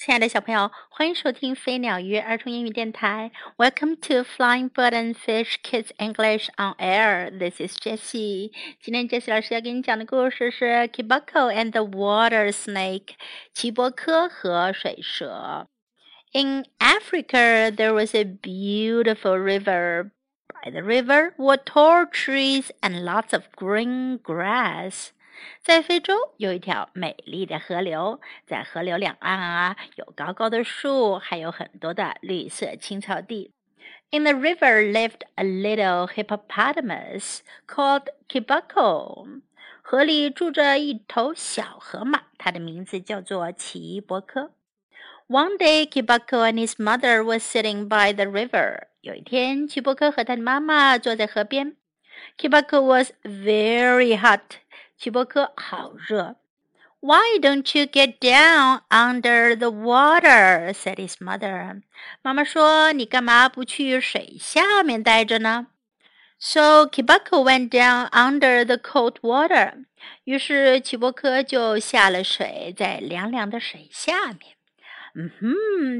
亲爱的小朋友，欢迎收听飞鸟鱼儿童英语电台。Welcome to Flying Bird and Fish Kids English on Air. This is Jessie. 今天 Jessie 老师要给你讲的故事是《Kiboko and the Water Snake》奇伯科和水蛇。In Africa, there was a beautiful river. By the river were tall trees and lots of green grass. 在非洲有一条美丽的河流，在河流两岸啊有高高的树，还有很多的绿色青草地。In the river lived a little hippopotamus called Kibako。河里住着一头小河马，它的名字叫做奇伯科。One day, Kibako and his mother were sitting by the river。有一天，奇伯科和他的妈妈坐在河边。Kibako was very hot。齐伯克好热。Why don't you get down under the water? said his mother. 妈妈说：“你干嘛不去水下面待着呢？” So Kiboko went down under the cold water.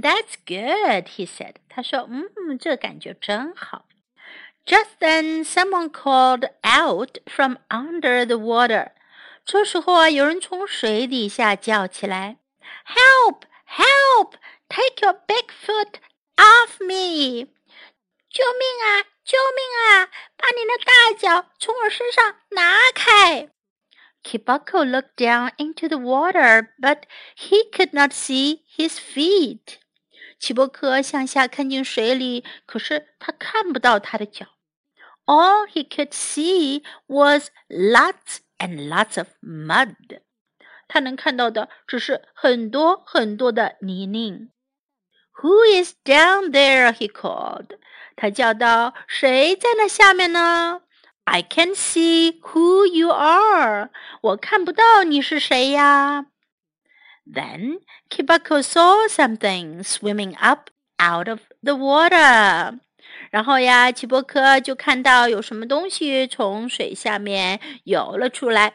that's good, he said. 他说：“嗯，这感觉真好。” Then, someone called out from under the water. 这时候啊，有人从水底下叫起来：“Help! Help! Take your big foot off me！” 救命啊！救命啊！把你的大脚从我身上拿开！Kiboko looked down into the water, but he could not see his feet. 齐伯克向下看进水里，可是他看不到他的脚。All he could see was lots and lots of mud. mud。他能看到的只是很多很多的泥泞。Who is down there? He called. 他叫道：“谁在那下面呢？”I can see who you are. 我看不到你是谁呀。Then Kiboko saw something swimming up out of the water. 然后呀，齐伯科就看到有什么东西从水下面游了出来。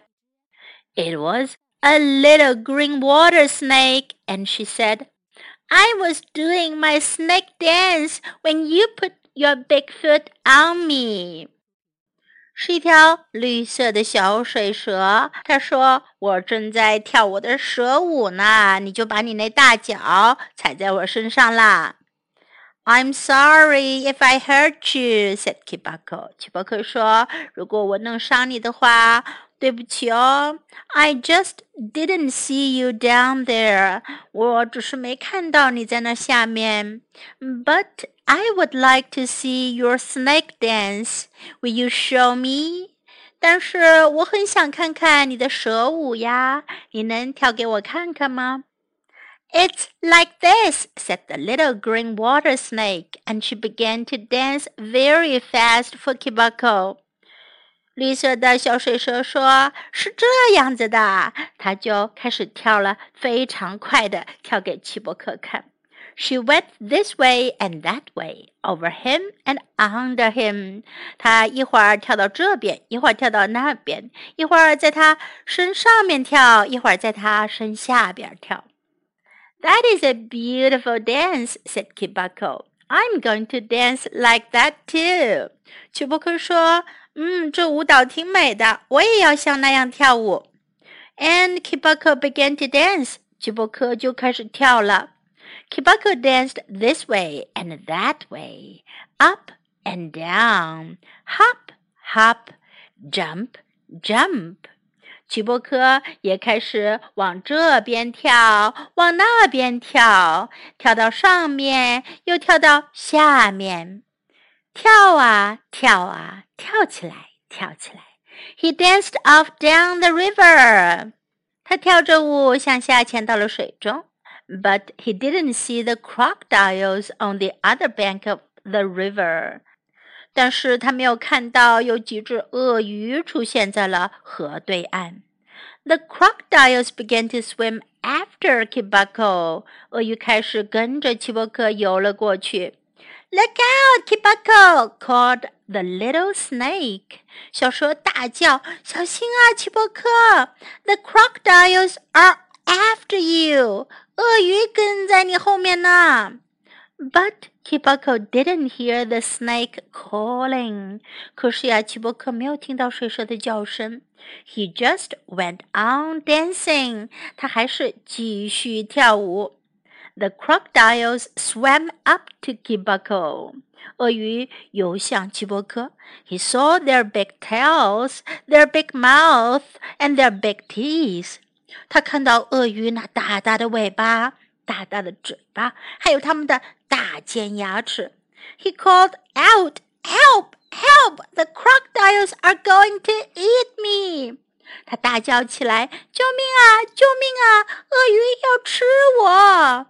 It was a little green water snake, and she said, "I was doing my snake dance when you put your big foot on me." 是一条绿色的小水蛇。他说：“我正在跳我的蛇舞呢，你就把你那大脚踩在我身上啦。” I'm sorry if I hurt you," said Kiboko. 奇巴克说：“如果我弄伤你的话，对不起哦。”I just didn't see you down there. 我只是没看到你在那下面。But I would like to see your snake dance. Will you show me? 但是我很想看看你的蛇舞呀，你能跳给我看看吗？it's like this, said the little green water snake, and she began to dance very fast for Kiboko. 绿色的小水蛇说：“是这样子的。”它就开始跳了，非常快的跳给齐伯克看。She went this way and that way, over him and under him。她一会儿跳到这边，一会儿跳到那边，一会儿在他身上面跳，一会儿在他身下边跳。that is a beautiful dance, said Kiboko. I'm going to dance like that too. 曲博克说：“嗯，这舞蹈挺美的，我也要像那样跳舞。” And Kiboko began to dance. 曲博克就开始跳了。Kiboko danced this way and that way, up and down, hop, hop, jump, jump. 齐伯科也开始往这边跳，往那边跳，跳到上面，又跳到下面，跳啊跳啊，跳起来，跳起来。He danced off down the river。他跳着舞向下潜到了水中。But he didn't see the crocodiles on the other bank of the river。但是他没有看到有几只鳄鱼出现在了河对岸。The crocodiles began to swim after Kiboko. 鳄鱼开始跟着奇博克游了过去。Look out, Kiboko! called the little snake. 小蛇大叫：“小心啊，奇博克！The crocodiles are after you. 鳄鱼跟在你后面呢。”But Kiboko didn't hear the snake calling. 可是呀，奇伯克没有听到水蛇的叫声。He just went on dancing. 他还是继续跳舞。The crocodiles swam up to Kiboko. 鳄鱼游向奇伯克。He saw their big tails, their big mouth, and their big teeth. 他看到鳄鱼那大大的尾巴。大大的嘴巴，还有他们的大尖牙齿。He called out, "Help! Help! The crocodiles are going to eat me!" 他大叫起来：“救命啊！救命啊！鳄鱼要吃我！”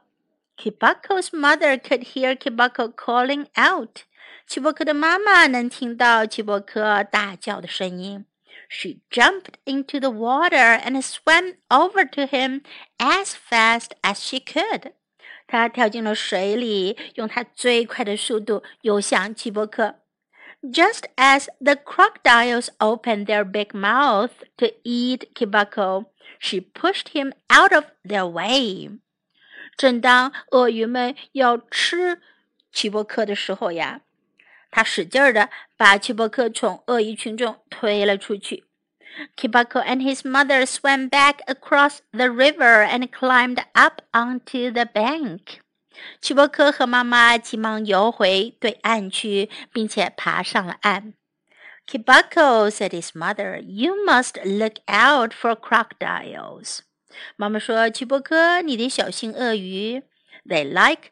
Kiboko's mother could hear Kiboko calling out. 奇伯克的妈妈能听到奇伯克大叫的声音。she jumped into the water and swam over to him as fast as she could. 她跳进了水里，用她最快的速度游向齐伯克。Just as the crocodiles opened their big mouths to eat Kiboko, she pushed him out of their way. 正当鳄鱼们要吃齐伯克的时候呀，他使劲儿的把丘伯克从鳄鱼群中推了出去。Kiboko and his mother swam back across the river and climbed up onto the bank. 齐伯克和妈妈急忙游回对岸去，并且爬上了岸。Kiboko said his mother, "You must look out for crocodiles." 妈妈说：“齐伯克，你得小心鳄鱼。They like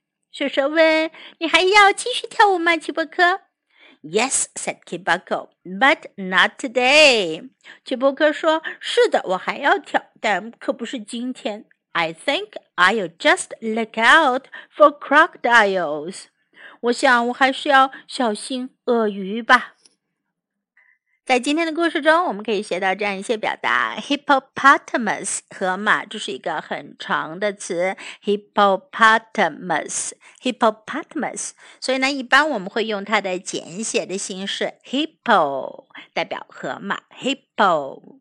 水蛇问：“你还要继续跳舞吗，奇波克？”Yes, said Kibako, but not today. 奇波克说：“是的，我还要跳，但可不是今天。I think I'll just look out for crocodiles. 我想我还是要小心鳄鱼吧。”在今天的故事中，我们可以学到这样一些表达：hippopotamus 河马，这是一个很长的词，hippopotamus，hippopotamus。所以呢，一般我们会用它的简写的形式 hippo 代表河马，hippo。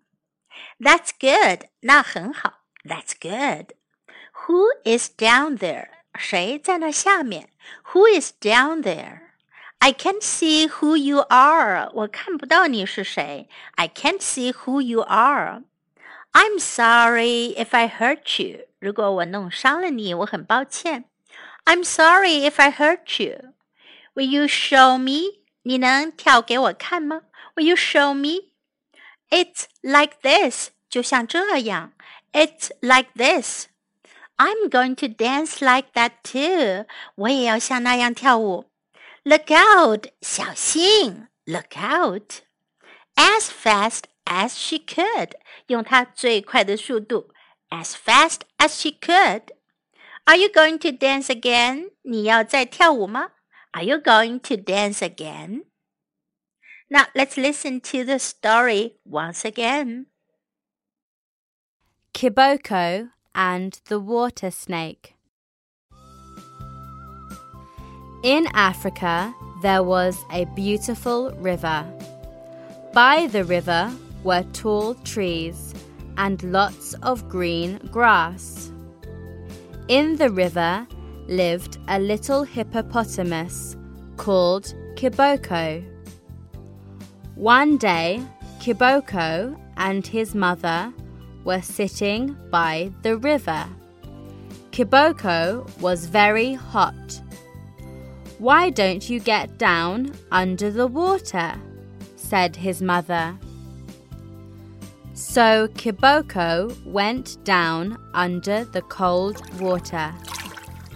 That's good，那很好，That's good。Who is down there？谁在那下面？Who is down there？there？I can't see who you are. 我看不到你是谁。I can't see who you are. I'm sorry if I hurt you. 如果我弄伤了你，我很抱歉。I'm sorry if I hurt you. Will you show me? 你能跳给我看吗？Will you show me? It's like this. 就像这样。It's like this. I'm going to dance like that too. 我也要像那样跳舞。 Look out! 小心！Look out! As fast as she could，用她最快的速度，as fast as she could. Are you going to dance again? 你要再跳舞吗？Are you going to dance again? Now let's listen to the story once again. Kiboko and the Water Snake. In Africa, there was a beautiful river. By the river were tall trees and lots of green grass. In the river lived a little hippopotamus called Kiboko. One day, Kiboko and his mother were sitting by the river. Kiboko was very hot why don't you get down under the water? said his mother. So Kiboko went down under the cold water.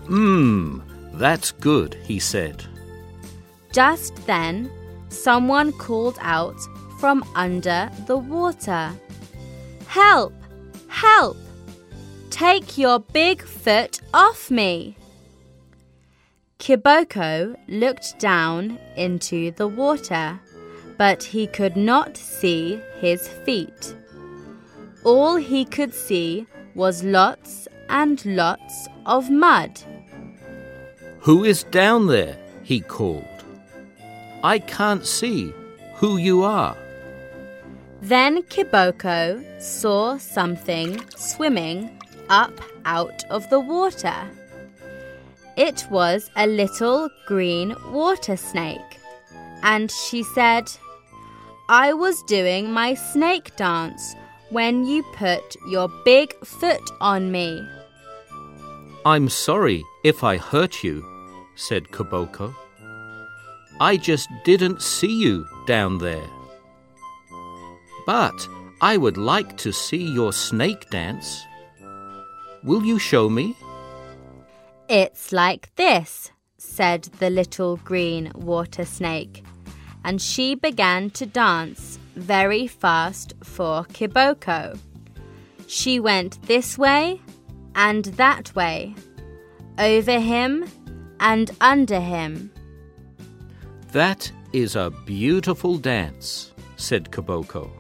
Mmm, that's good, he said. Just then, someone called out from under the water. Help! Help! Take your big foot off me. Kiboko looked down into the water, but he could not see his feet. All he could see was lots and lots of mud. Who is down there? he called. I can't see who you are. Then Kiboko saw something swimming up out of the water. It was a little green water snake, and she said, I was doing my snake dance when you put your big foot on me. I'm sorry if I hurt you, said Kiboko. I just didn't see you down there. But I would like to see your snake dance. Will you show me? It's like this, said the little green water snake, and she began to dance very fast for Kiboko. She went this way and that way, over him and under him. That is a beautiful dance, said Kiboko.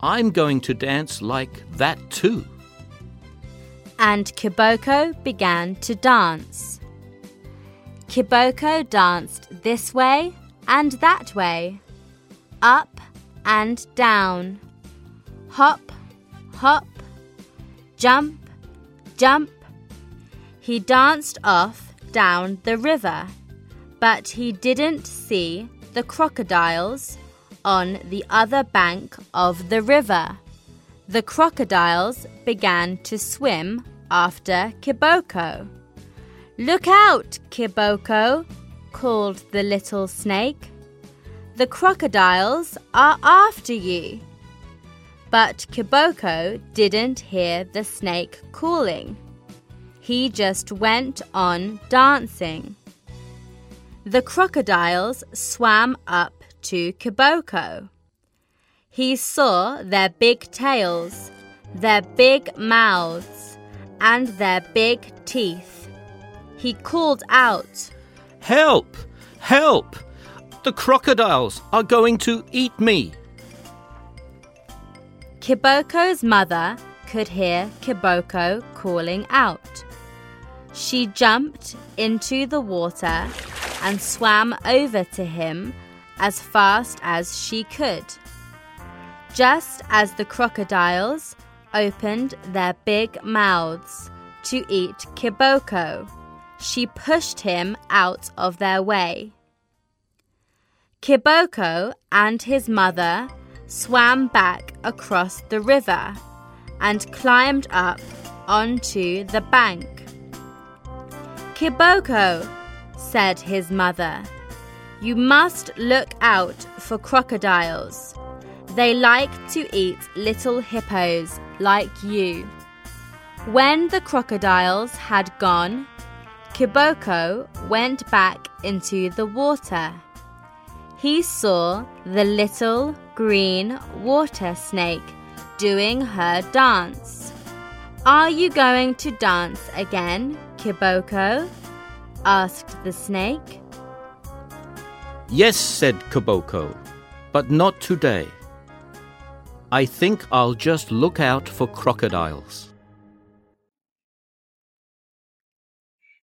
I'm going to dance like that too. And Kiboko began to dance. Kiboko danced this way and that way, up and down, hop, hop, jump, jump. He danced off down the river, but he didn't see the crocodiles on the other bank of the river. The crocodiles began to swim after Kiboko. Look out, Kiboko, called the little snake. The crocodiles are after you. But Kiboko didn't hear the snake calling. He just went on dancing. The crocodiles swam up to Kiboko. He saw their big tails, their big mouths, and their big teeth. He called out, Help! Help! The crocodiles are going to eat me. Kiboko's mother could hear Kiboko calling out. She jumped into the water and swam over to him as fast as she could. Just as the crocodiles opened their big mouths to eat Kiboko, she pushed him out of their way. Kiboko and his mother swam back across the river and climbed up onto the bank. Kiboko, said his mother, you must look out for crocodiles. They like to eat little hippos like you. When the crocodiles had gone, Kiboko went back into the water. He saw the little green water snake doing her dance. Are you going to dance again, Kiboko? asked the snake. Yes, said Kiboko, but not today. I think I'll just look out for crocodiles.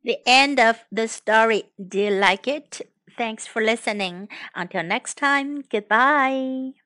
The end of the story. Do you like it? Thanks for listening. Until next time, goodbye.